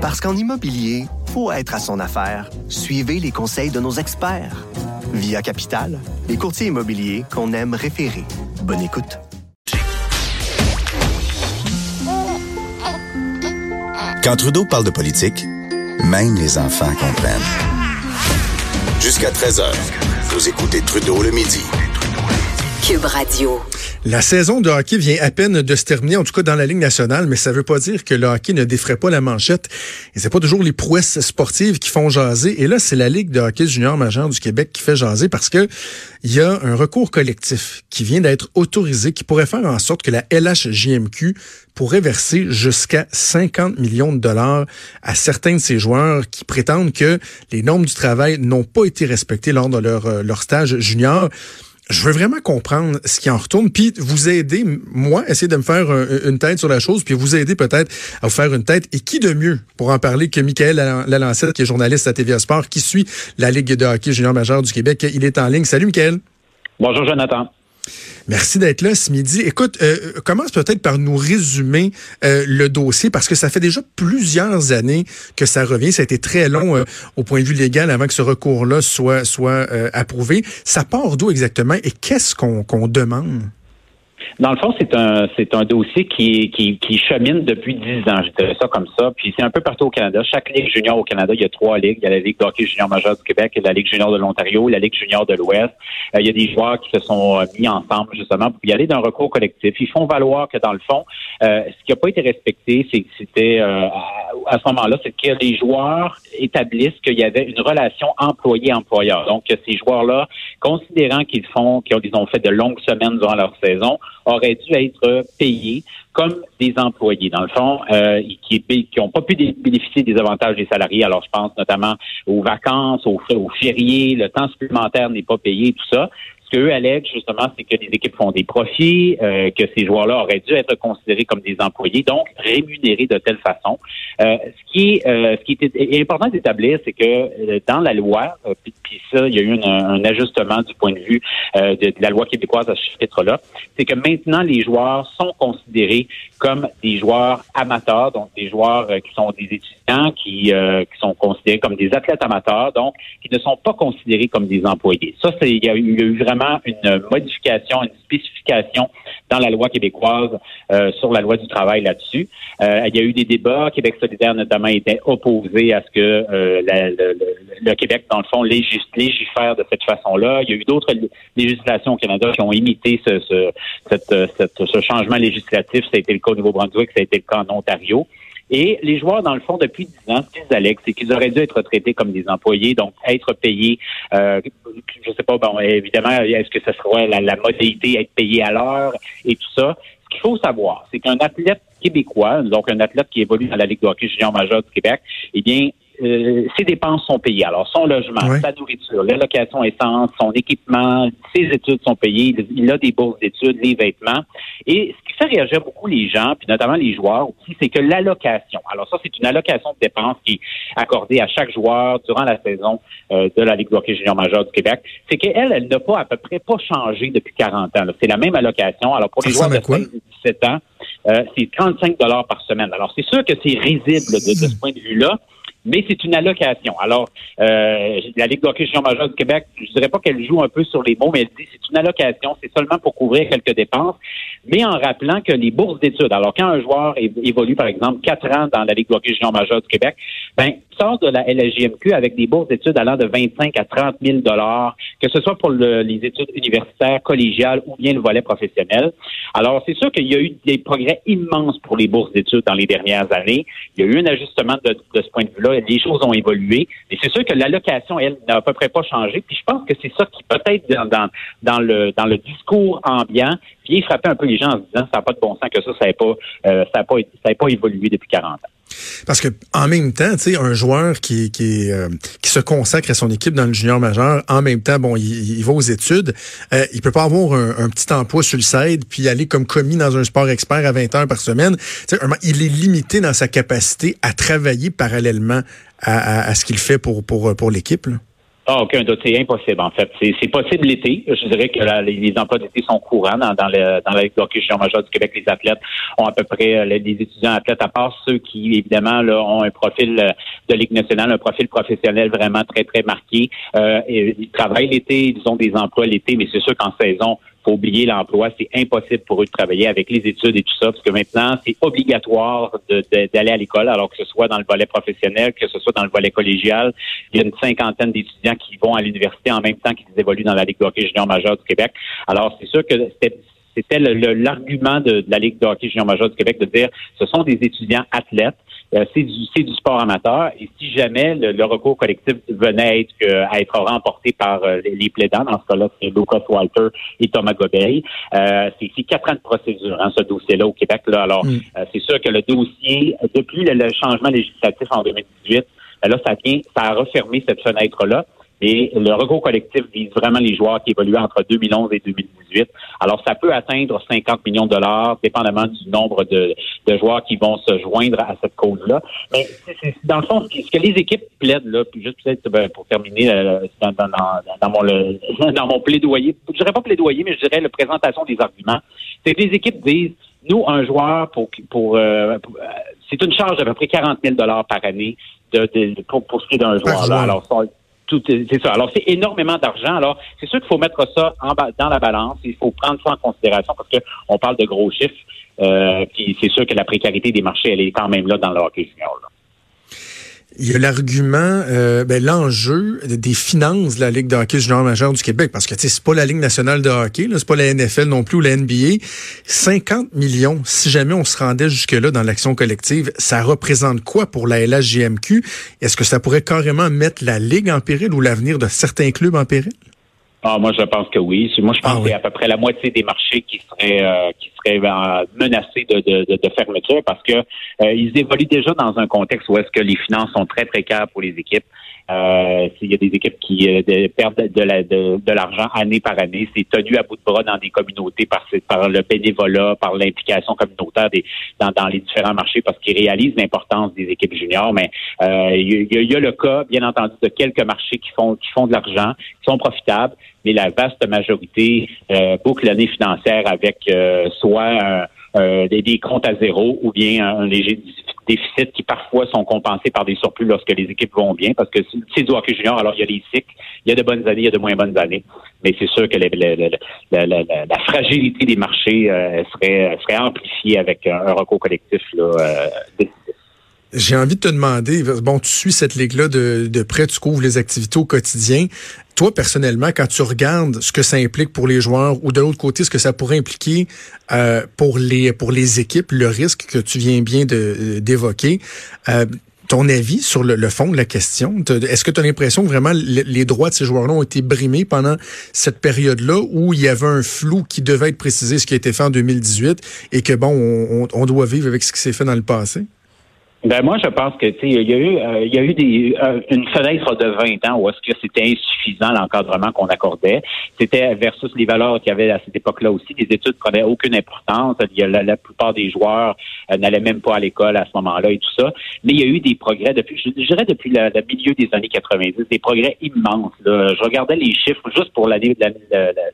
Parce qu'en immobilier, faut être à son affaire. Suivez les conseils de nos experts. Via Capital, les courtiers immobiliers qu'on aime référer. Bonne écoute. Quand Trudeau parle de politique, même les enfants comprennent. Jusqu'à 13h, vous écoutez Trudeau le midi. Cube Radio. La saison de hockey vient à peine de se terminer, en tout cas dans la Ligue nationale, mais ça veut pas dire que le hockey ne défraie pas la manchette. Et c'est pas toujours les prouesses sportives qui font jaser. Et là, c'est la Ligue de hockey junior majeur du Québec qui fait jaser parce que il y a un recours collectif qui vient d'être autorisé, qui pourrait faire en sorte que la LHJMQ pourrait verser jusqu'à 50 millions de dollars à certains de ces joueurs qui prétendent que les normes du travail n'ont pas été respectées lors de leur, euh, leur stage junior je veux vraiment comprendre ce qui en retourne, puis vous aider, moi, essayer de me faire une tête sur la chose, puis vous aider peut-être à vous faire une tête. Et qui de mieux pour en parler que Michael Lalancette, qui est journaliste à TVA Sport, qui suit la Ligue de hockey junior majeur du Québec. Il est en ligne. Salut, Michael. Bonjour, Jonathan. Merci d'être là ce midi. Écoute, euh, commence peut-être par nous résumer euh, le dossier parce que ça fait déjà plusieurs années que ça revient. Ça a été très long euh, au point de vue légal avant que ce recours-là soit, soit approuvé. Ça part d'où exactement et qu'est-ce qu'on demande? Dans le fond, c'est un c'est un dossier qui, qui, qui chemine depuis dix ans, je dirais ça comme ça. Puis c'est un peu partout au Canada. Chaque ligue junior au Canada, il y a trois ligues. Il y a la Ligue d'hockey junior majeur du Québec, la Ligue junior de l'Ontario, la Ligue junior de l'Ouest. Euh, il y a des joueurs qui se sont euh, mis ensemble justement pour y aller d'un recours collectif. Ils font valoir que dans le fond, euh, ce qui n'a pas été respecté, c'est que c'était à, ce moment-là, c'est que les joueurs établissent qu'il y avait une relation employé-employeur. Donc ces joueurs-là, considérant qu'ils font, qu'ils ont fait de longues semaines durant leur saison, auraient dû être payés comme des employés, dans le fond, euh, qui n'ont pas pu bénéficier des avantages des salariés. Alors, je pense notamment aux vacances, aux, aux fériés, le temps supplémentaire n'est pas payé, tout ça. Ce qu'eux allèguent, justement, c'est que les équipes font des profits, euh, que ces joueurs-là auraient dû être considérés comme des employés, donc rémunérés de telle façon. Euh, ce qui est, euh, ce qui est important d'établir, c'est que dans la loi, puis, ça, il y a eu un, ajustement du point de vue de, la loi québécoise à ce titre-là, c'est que maintenant les joueurs sont considérés comme des joueurs amateurs, donc des joueurs qui sont des étudiants, qui, qui sont considérés comme des athlètes amateurs, donc qui ne sont pas considérés comme des employés. Ça, c'est il y a eu vraiment une modification, une spécification dans la loi québécoise euh, sur la loi du travail là-dessus. Euh, il y a eu des débats. Québec solidaire, notamment, était opposé à ce que euh, le, Québec, dans le fond, légifère de cette façon-là. Il y a eu d'autres législations au Canada qui ont imité ce, ce changement législatif. Ça a été le cas au Nouveau-Brunswick, ça a été le cas en Ontario. Et les joueurs, dans le fond, depuis 10 ans, ce qu'ils allaient, c'est qu'ils auraient dû être traités comme des employés, donc être payés, euh, je sais pas, bon, évidemment, est-ce que ce serait la, la modalité, être payé à l'heure et tout ça. Ce qu'il faut savoir, c'est qu'un athlète québécois, donc un athlète qui évolue dans la Ligue de hockey junior majeur du Québec, eh bien, euh, ses dépenses sont payées. Alors, son logement, sa nourriture, l'allocation essence, son équipement, ses études sont payées. Il a des bourses d'études, les vêtements. Et ce qui fait réagir beaucoup les gens, puis notamment les joueurs aussi, c'est que l'allocation. Alors, ça, c'est une allocation de dépenses qui est accordée à chaque joueur durant la saison euh, de la Ligue de hockey junior majeur du Québec. C'est qu'elle, elle, n'a pas à peu près pas changé depuis 40 ans. C'est la même allocation. Alors, pour les joueurs de 17 ans, euh, c'est 35 dollars par semaine. Alors, c'est sûr que c'est risible de ce point de vue-là mais c'est une allocation. Alors, euh, la Ligue d'hockey junior majeur du Québec, je dirais pas qu'elle joue un peu sur les mots, mais elle dit c'est une allocation, c'est seulement pour couvrir quelques dépenses, mais en rappelant que les bourses d'études, alors quand un joueur évolue, par exemple, quatre ans dans la Ligue d'hockey junior majeur du Québec, ben, sort de la LGMQ avec des bourses d'études allant de 25 à 30 000 dollars, que ce soit pour les études universitaires, collégiales ou bien le volet professionnel. Alors, c'est sûr qu'il y a eu des progrès immenses pour les bourses d'études dans les dernières années. Il y a eu un ajustement de ce point de vue-là les choses ont évolué. Mais c'est sûr que l'allocation, elle, n'a à peu près pas changé. Puis je pense que c'est ça qui peut-être dans, le dans le discours ambiant vient frapper un peu les gens en se disant ça n'a pas de bon sens que ça, ça n'a pas, euh, pas évolué depuis 40 ans. Parce que en même temps, tu sais, un joueur qui qui, euh, qui se consacre à son équipe dans le junior majeur, en même temps, bon, il, va aux études, euh, il peut pas avoir un, petit emploi sur le side puis aller comme commis dans un sport expert à 20 heures par semaine. Tu sais, il est limité dans sa capacité à travailler parallèlement à, à, ce qu'il fait pour pour pour l'équipe. Ah, aucun doute, c'est impossible en fait. C'est possible l'été. Je dirais que les, emplois d'été sont courants dans, dans, le, dans la Ligue d'hockey majeur du Québec. Les athlètes ont à peu près, euh, les étudiants athlètes, à part ceux qui, évidemment, là, ont un profil euh, de Ligue nationale, un profil professionnel vraiment très, très marqué. Euh, ils travaillent l'été, ils ont des emplois l'été, mais c'est sûr qu'en saison, faut oublier l'emploi. C'est impossible pour eux de travailler avec les études et tout ça, parce que maintenant, c'est obligatoire d'aller à l'école, alors que ce soit dans le volet professionnel, que ce soit dans le volet collégial. Il y a une cinquantaine d'étudiants qui vont à l'université en même temps qu'ils évoluent dans la Ligue de hockey junior majeur du Québec. Alors, c'est sûr que c'était l'argument de, la Ligue de hockey junior majeur du Québec de dire ce sont des étudiants athlètes euh, c'est du, du sport amateur. Et si jamais le, recours collectif venait être, euh, à être remporté par euh, les, plaidants, dans ce cas-là, c'est Lucas Walter et Thomas Gobeil, c'est quatre ans de procédure, hein, ce dossier-là au Québec. Là. Alors, mm. c'est sûr que le dossier, depuis le, changement législatif en 2018, là, ça vient, ça a refermé cette fenêtre-là. Et le recours collectif vise vraiment les joueurs qui évoluent entre 2011 et 2018. Alors, ça peut atteindre 50 millions de dollars, dépendamment du nombre de, joueurs qui vont se joindre à cette cause-là. Mais dans le fond, ce que les équipes plaident, là, puis juste peut-être ben, pour terminer euh, dans, dans, mon, dans mon plaidoyer, je dirais pas plaidoyer, mais je dirais la présentation des arguments, c'est que les équipes disent, nous, un joueur, pour, pour, euh, euh, c'est une charge d'à peu près 40 000 dollars par année de, pour, pour ce qui est d'un joueur. Là. Alors, c'est ça. Alors, c'est énormément d'argent. Alors, c'est sûr qu'il faut mettre ça en, dans la balance. Il faut prendre ça en considération parce qu'on parle de gros chiffres. Euh, puis c'est sûr que la précarité des marchés, elle est quand même là dans le hockey. Il y a l'argument, euh, ben, l'enjeu des finances de la Ligue de hockey junior majeur du Québec, parce que c'est pas la Ligue nationale de hockey, c'est pas la NFL non plus ou la NBA. 50 millions, si jamais on se rendait jusque-là dans l'action collective, ça représente quoi pour la LHJMQ? Est-ce que ça pourrait carrément mettre la Ligue en péril ou l'avenir de certains clubs en péril? Ah, moi, je pense que oui. Moi, je pense ah, qu'il y a à peu près la moitié des marchés qui seraient euh, qui seraient euh, menacés de, de, de, fermeture parce que euh, ils évoluent déjà dans un contexte où est-ce que les finances sont très précaires pour les équipes. Euh, il y a des équipes qui euh, perdent de, l'argent année par année. C'est tenu à bout de bras dans des communautés par, par le bénévolat, par l'implication communautaire des, dans, dans, les différents marchés parce qu'ils réalisent l'importance des équipes juniors. Mais euh, il y, a le cas, bien entendu, de quelques marchés qui font qui font de l'argent, qui sont profitables, mais la vaste majorité euh, boucle l'année financière avec soit des, comptes à zéro ou bien un léger déficits qui parfois sont compensés par des surplus lorsque les équipes vont bien, parce que c'est du hockey junior, alors il y a des cycles, il y a de bonnes années, il y a de moins bonnes années. Mais c'est sûr que la, fragilité des marchés euh, serait, serait amplifiée avec un, recours collectif là, euh, j'ai envie de te demander, bon, tu suis cette ligue-là de, de près, tu couvres les activités au quotidien. Toi, personnellement, quand tu regardes ce que ça implique pour les joueurs ou de l'autre côté, ce que ça pourrait impliquer euh, pour les pour les équipes, le risque que tu viens bien d'évoquer, euh, ton avis sur le, fond de la question, est-ce que tu as l'impression que vraiment les, droits de ces joueurs-là ont été brimés pendant cette période-là où il y avait un flou qui devait être précisé, ce qui a été fait en 2018, et que bon, on, on doit vivre avec ce qui s'est fait dans le passé? Ben moi, je pense que tu il y a eu euh, il y a eu des euh, une fenêtre de 20 ans où est-ce que c'était insuffisant l'encadrement qu'on accordait. C'était versus les valeurs qu'il y avait à cette époque-là aussi. Les études prenaient aucune importance. Il y a, la, plupart des joueurs euh, n'allaient même pas à l'école à ce moment-là et tout ça. Mais il y a eu des progrès depuis, je dirais depuis le, milieu des années 90, des progrès immenses. Je regardais les chiffres juste pour l'année,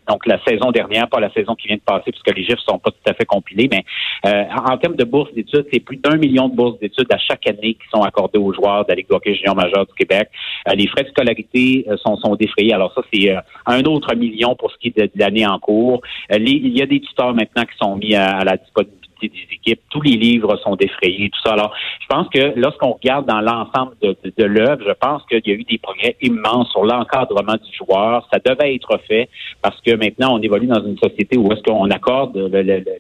donc la saison dernière, pas la saison qui vient de passer, puisque les chiffres sont pas tout à fait compilés. Mais en, en termes de bourses d'études, c'est plus d'un million de bourses d'études chaque année qui sont accordés aux joueurs de la Ligue hockey junior majeur du Québec. Euh, les frais de scolarité euh, sont, sont défrayés. Alors ça, c'est euh, un autre million pour ce qui est de, l'année en cours. il y a des tuteurs maintenant qui sont mis à la disponibilité des équipes. Tous les livres sont défrayés, tout ça. Alors, je pense que lorsqu'on regarde dans l'ensemble de, l'œuvre, je pense qu'il y a eu des progrès immenses sur l'encadrement du joueur. Ça devait être fait parce que maintenant, on évolue dans une société où est-ce qu'on accorde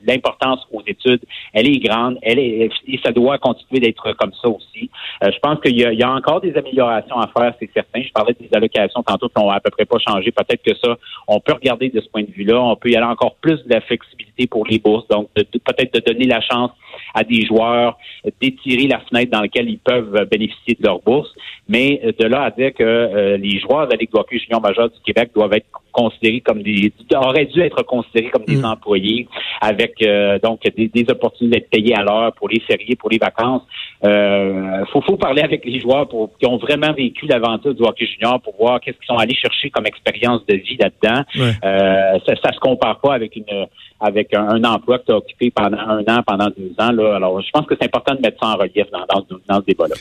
l'importance aux études. Elle est grande, elle est, et ça doit continuer d'être comme ça aussi. Euh, je pense qu'il y, y, a encore des améliorations à faire, c'est certain. Je parlais des allocations tantôt qui n'ont à peu près pas changé. Peut-être que ça, on peut regarder de ce point de vue-là. On peut y aller encore plus de la flexibilité pour les bourses, donc peut-être de donner la chance à des joueurs d'étirer la fenêtre dans laquelle ils peuvent bénéficier de leur bourse. Mais de là à dire que euh, les joueurs de la Ligue de hockey junior majeur du Québec doivent être considérés comme des auraient dû être considérés comme des mm. employés avec euh, donc des, des, opportunités d'être payés à l'heure pour les fériés, pour les vacances. Euh, faut, faut parler avec les joueurs pour, qui ont vraiment vécu l'aventure du hockey junior pour voir qu'est-ce qu'ils sont allés chercher comme expérience de vie là-dedans. Euh, ça, ça se compare pas avec une avec un, emploi que tu as occupé pendant un an, pendant deux ans. Là. Alors, je pense que c'est important de mettre ça en relief dans, dans, dans ce débat-là.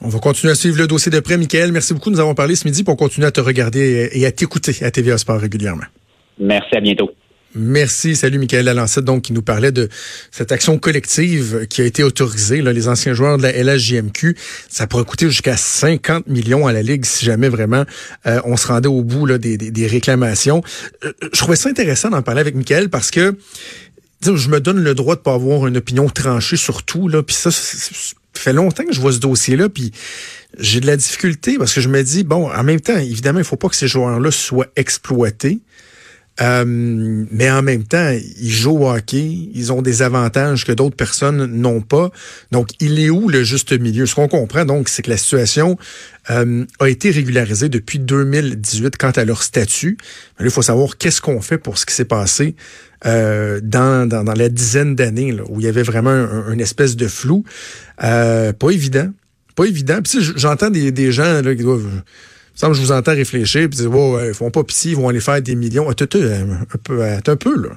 On va continuer à suivre le dossier de près. Michael, merci beaucoup. Nous avons parlé ce midi pour continuer à te regarder et à t'écouter à TVA Sport régulièrement. Merci, à bientôt. Merci. Salut, Michael Lalancette, donc, qui nous parlait de cette action collective qui a été autorisée. Là, les anciens joueurs de la LHJMQ, ça pourrait coûter jusqu'à 50 millions à la Ligue si jamais vraiment euh, on se rendait au bout là, des, des, réclamations. Euh, je trouvais ça intéressant d'en parler avec Michael parce que je me donne le droit de pas avoir une opinion tranchée sur tout. Là, puis ça, fait longtemps que je vois ce dossier-là, puis j'ai de la difficulté parce que je me dis, bon, en même temps, évidemment, il faut pas que ces joueurs-là soient exploités. Euh, mais en même temps, ils jouent au hockey, ils ont des avantages que d'autres personnes n'ont pas. Donc, il est où le juste milieu? Ce qu'on comprend, donc, c'est que la situation euh, a été régularisée depuis 2018 quant à leur statut. Mais il faut savoir qu'est-ce qu'on fait pour ce qui s'est passé euh, dans, dans, la dizaine d'années où il y avait vraiment une espèce de flou. pas évident. Pas évident. J'entends des, des gens là, qui doivent je vous entends réfléchir puis dire, oh, ils font pas pitié, ils vont aller faire des millions. un peu, un peu, là.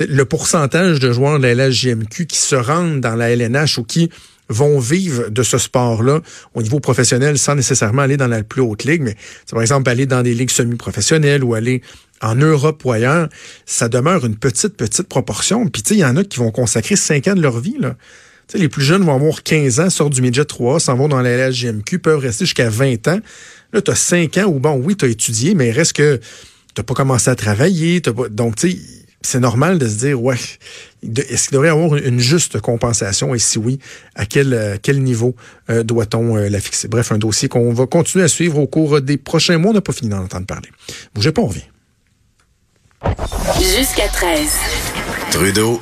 le pourcentage de joueurs de la LHJMQ qui se rendent dans la LNH ou qui vont vivre de ce sport-là au niveau professionnel sans nécessairement aller dans la plus haute ligue, mais par exemple aller dans des ligues semi-professionnelles ou aller en Europe ou ailleurs, ça demeure une petite, petite proportion. Puis il y en a qui vont consacrer cinq ans de leur vie. Là. sais, les plus jeunes vont avoir 15 ans, sortent du midget 3, s'en vont dans la LHJMQ, peuvent rester jusqu'à 20 ans. Là, tu as 5 ans où, bon, oui, tu as étudié, mais reste que tu pas commencé à travailler. donc, tu sais, c'est normal de se dire, ouais, est-ce qu'il devrait y avoir une juste compensation? Et si oui, à quel, euh, quel niveau euh, doit-on euh, la fixer? Bref, un dossier qu'on va continuer à suivre au cours des prochains mois. On n'a pas fini d'en entendre parler. Bougez pas, on revient. Jusqu'à 13. Trudeau